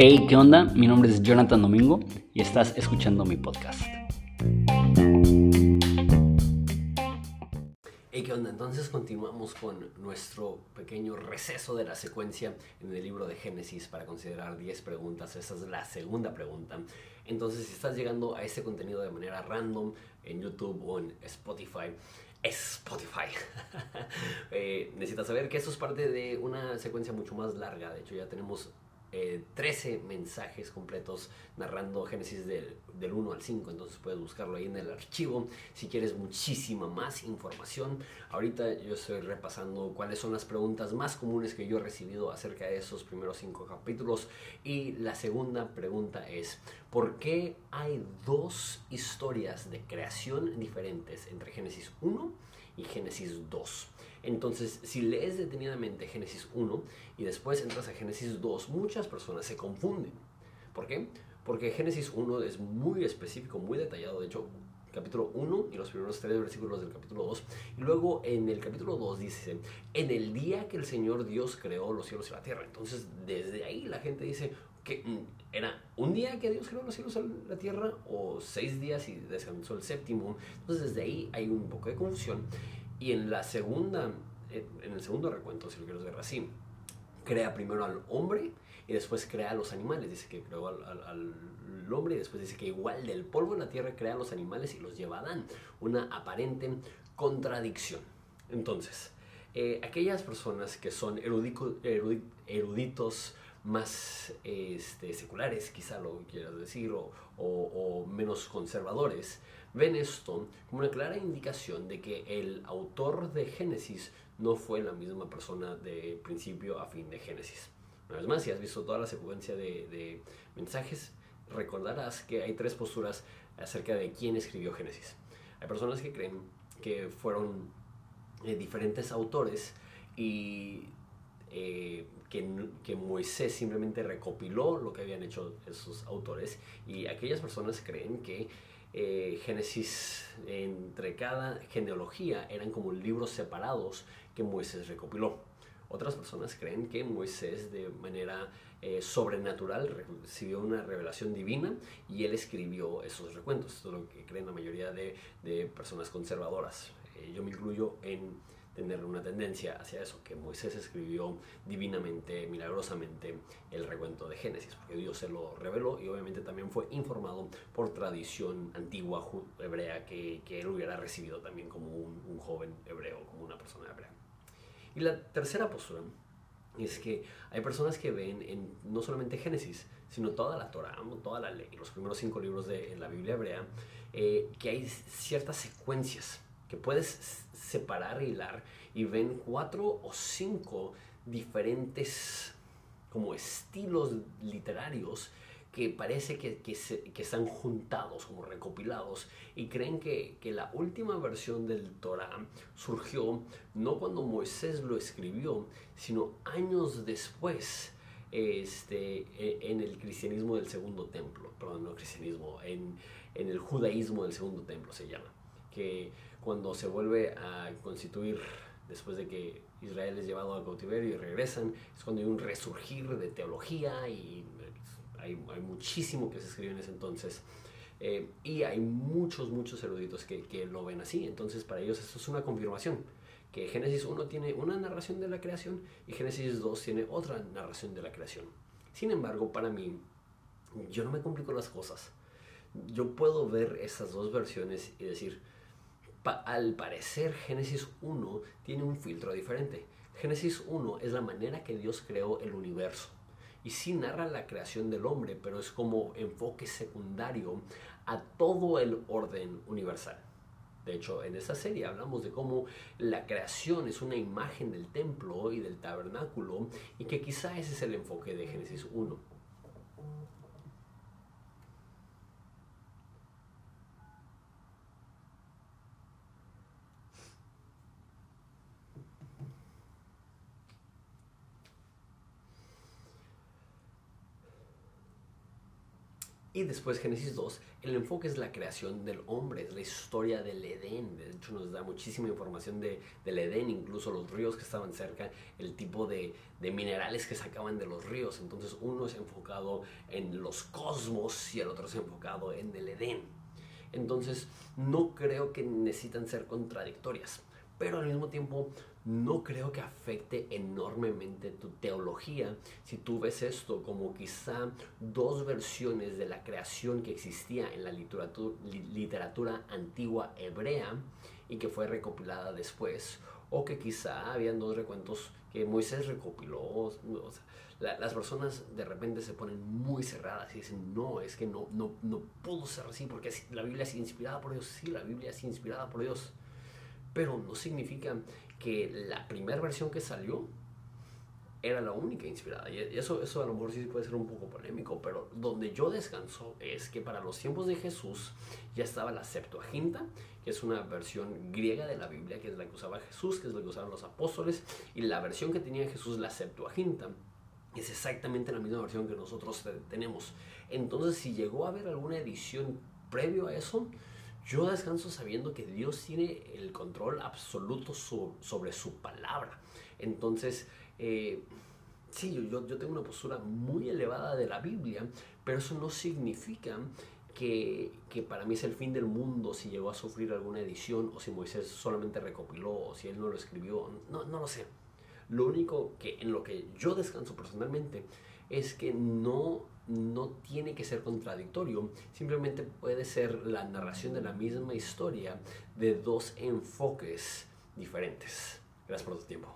Hey, ¿qué onda? Mi nombre es Jonathan Domingo y estás escuchando mi podcast. Hey, ¿qué onda? Entonces continuamos con nuestro pequeño receso de la secuencia en el libro de Génesis para considerar 10 preguntas. Esa es la segunda pregunta. Entonces, si estás llegando a este contenido de manera random en YouTube o en Spotify, Spotify. eh, necesitas saber que esto es parte de una secuencia mucho más larga. De hecho, ya tenemos 13 eh, mensajes completos narrando Génesis del, del, 1 al 5. Entonces puedes buscarlo ahí en el archivo. Si quieres muchísima más información, ahorita yo estoy repasando cuáles son las preguntas más comunes que yo he recibido acerca de esos primeros 5 capítulos. Y la segunda pregunta es, ¿por qué hay dos historias de creación diferentes entre Génesis 1 y Génesis 2? Entonces, si lees detenidamente Génesis 1 y después entras a Génesis 2, muchas personas se confunden. ¿Por qué? Porque Génesis 1 es muy específico, muy detallado. De hecho, capítulo 1 y los primeros tres versículos del capítulo 2. Y luego en el capítulo 2 dice, en el día que el Señor Dios creó los cielos y la tierra. Entonces, desde ahí la gente dice que mm, era un día que Dios creó los cielos y la tierra o seis días y descansó el séptimo. Entonces, desde ahí hay un poco de confusión. Y en la segunda, en el segundo recuento, si lo quieres ver así, crea primero al hombre y después crea a los animales. Dice que creó al, hombre y después dice que igual del polvo de la tierra crea a los animales y los lleva a. Una aparente contradicción. Entonces, eh, aquellas personas que son eruditos más este, seculares, quizá lo quieras decir, o menos conservadores, ven esto como una clara indicación de que el autor de Génesis no fue la misma persona de principio a fin de Génesis. Una vez más, si has visto toda la secuencia de, mensajes, recordarás que hay tres posturas acerca de quién escribió Génesis. Hay personas que creen que fueron eh, diferentes autores y eh, que, que, Moisés simplemente recopiló lo que habían hecho esos autores y aquellas personas creen que eh, Génesis, entre cada genealogía, eran como libros separados que Moisés recopiló. Otras personas creen que Moisés de manera eh, sobrenatural recibió una revelación divina y él escribió esos recuentos. Esto es lo que creen la mayoría de, personas conservadoras. Yo me incluyo en tener una tendencia hacia eso, que Moisés escribió divinamente, milagrosamente el recuento de Génesis, porque Dios se lo reveló y obviamente también fue informado por tradición antigua hebrea que, que él hubiera recibido también como un, joven hebreo, como una persona hebrea. Y la tercera postura es que hay personas que ven en no solamente Génesis, sino toda la Torah, toda la ley, los primeros cinco libros de la Biblia hebrea, eh, que hay ciertas secuencias que puedes separar hilar y ven cuatro o cinco diferentes como estilos literarios que parece que, que, están juntados, como recopilados, y creen que, que, la última versión del Torah surgió no cuando Moisés lo escribió, sino años después este, e, en el cristianismo del segundo templo, perdón, no cristianismo, en, en el judaísmo del segundo templo se llama, que cuando se vuelve a constituir después de que Israel es llevado a cautiverio y regresan, es cuando hay un resurgir de teología y hay, hay muchísimo que se escribe en ese entonces. Eh, y hay muchos, muchos eruditos que, que, lo ven así. Entonces, para ellos esto es una confirmación. Que Génesis 1 tiene una narración de la creación y Génesis 2 tiene otra narración de la creación. Sin embargo, para mí, yo no me complico las cosas. Yo puedo ver esas dos versiones y decir, al parecer Génesis 1 tiene un filtro diferente. Génesis 1 es la manera que Dios creó el universo. Y sí narra la creación del hombre, pero es como enfoque secundario a todo el orden universal. De hecho, en esta serie hablamos de cómo la creación es una imagen del templo y del tabernáculo y que quizá ese es el enfoque de Génesis 1. Y después Génesis 2, el enfoque es la creación del hombre, es la historia del Edén. De hecho nos da muchísima información de, del Edén, incluso los ríos que estaban cerca, el tipo de, de minerales que sacaban de los ríos. Entonces uno es enfocado en los cosmos y el otro es enfocado en el Edén. Entonces no creo que necesitan ser contradictorias, pero al mismo tiempo no creo que afecte enormemente tu teología si tú ves esto como quizá dos versiones de la creación que existía en la literatura, antigua hebrea y que fue recopilada después, o que quizá habían dos recuentos que Moisés recopiló. las personas de repente se ponen muy cerradas y dicen, no, es que no, no, no pudo ser así porque la Biblia es inspirada por Dios. Sí, la Biblia es inspirada por Dios pero no significa que la primera versión que salió era la única inspirada. Y eso, eso a lo mejor sí puede ser un poco polémico, pero donde yo descanso es que para los tiempos de Jesús ya estaba la Septuaginta, que es una versión griega de la Biblia, que es la que usaba Jesús, que es la que usaban los apóstoles, y la versión que tenía Jesús, la Septuaginta, es exactamente la misma versión que nosotros tenemos. Entonces, si llegó a haber alguna edición previo a eso, yo descanso sabiendo que Dios tiene el control absoluto sobre su palabra. Entonces, eh, sí, yo, tengo una postura muy elevada de la Biblia, pero eso no significa que, para mí es el fin del mundo si llegó a sufrir alguna edición o si Moisés solamente recopiló o si él no lo escribió. No lo sé. Lo único que en lo que yo descanso personalmente es que no no tiene que ser contradictorio, simplemente puede ser la narración de la misma historia de dos enfoques diferentes. Gracias por tu tiempo.